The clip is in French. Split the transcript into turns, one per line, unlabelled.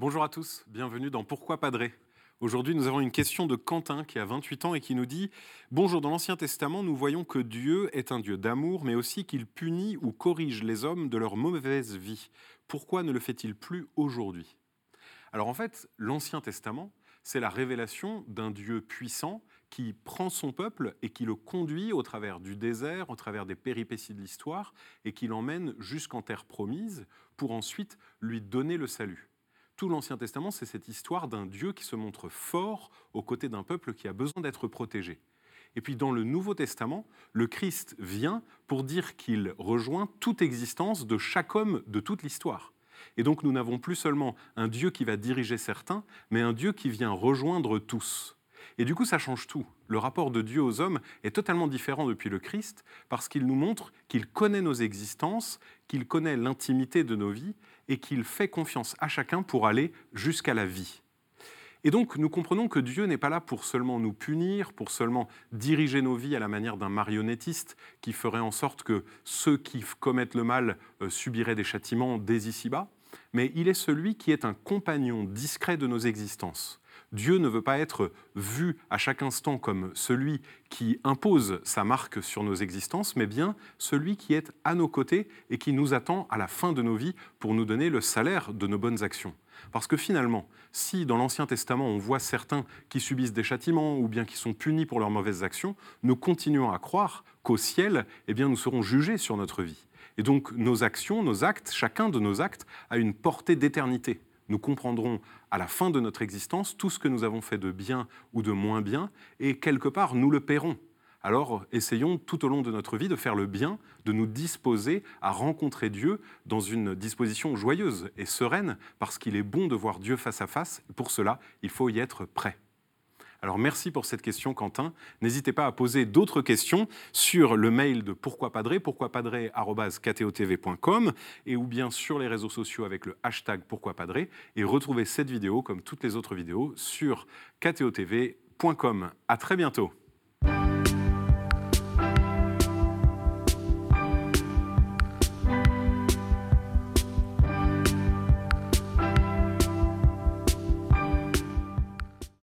Bonjour à tous, bienvenue dans Pourquoi Padré Aujourd'hui, nous avons une question de Quentin qui a 28 ans et qui nous dit Bonjour, dans l'Ancien Testament, nous voyons que Dieu est un Dieu d'amour, mais aussi qu'il punit ou corrige les hommes de leur mauvaise vie. Pourquoi ne le fait-il plus aujourd'hui? Alors en fait, l'Ancien Testament, c'est la révélation d'un Dieu puissant qui prend son peuple et qui le conduit au travers du désert, au travers des péripéties de l'histoire, et qui l'emmène jusqu'en terre promise pour ensuite lui donner le salut. Tout l'Ancien Testament, c'est cette histoire d'un Dieu qui se montre fort aux côtés d'un peuple qui a besoin d'être protégé. Et puis dans le Nouveau Testament, le Christ vient pour dire qu'il rejoint toute existence de chaque homme de toute l'histoire. Et donc nous n'avons plus seulement un Dieu qui va diriger certains, mais un Dieu qui vient rejoindre tous. Et du coup, ça change tout. Le rapport de Dieu aux hommes est totalement différent depuis le Christ, parce qu'il nous montre qu'il connaît nos existences, qu'il connaît l'intimité de nos vies, et qu'il fait confiance à chacun pour aller jusqu'à la vie. Et donc, nous comprenons que Dieu n'est pas là pour seulement nous punir, pour seulement diriger nos vies à la manière d'un marionnettiste qui ferait en sorte que ceux qui commettent le mal euh, subiraient des châtiments dès ici-bas, mais il est celui qui est un compagnon discret de nos existences. Dieu ne veut pas être vu à chaque instant comme celui qui impose sa marque sur nos existences, mais bien celui qui est à nos côtés et qui nous attend à la fin de nos vies pour nous donner le salaire de nos bonnes actions. Parce que finalement, si dans l'Ancien Testament on voit certains qui subissent des châtiments ou bien qui sont punis pour leurs mauvaises actions, nous continuons à croire qu'au ciel, eh bien, nous serons jugés sur notre vie. Et donc nos actions, nos actes, chacun de nos actes a une portée d'éternité nous comprendrons à la fin de notre existence tout ce que nous avons fait de bien ou de moins bien, et quelque part, nous le paierons. Alors essayons tout au long de notre vie de faire le bien, de nous disposer à rencontrer Dieu dans une disposition joyeuse et sereine, parce qu'il est bon de voir Dieu face à face, pour cela, il faut y être prêt. Alors merci pour cette question, Quentin. N'hésitez pas à poser d'autres questions sur le mail de pourquoi padré, et ou bien sur les réseaux sociaux avec le hashtag pourquoi padré et retrouvez cette vidéo comme toutes les autres vidéos sur ktotv.com. À très bientôt.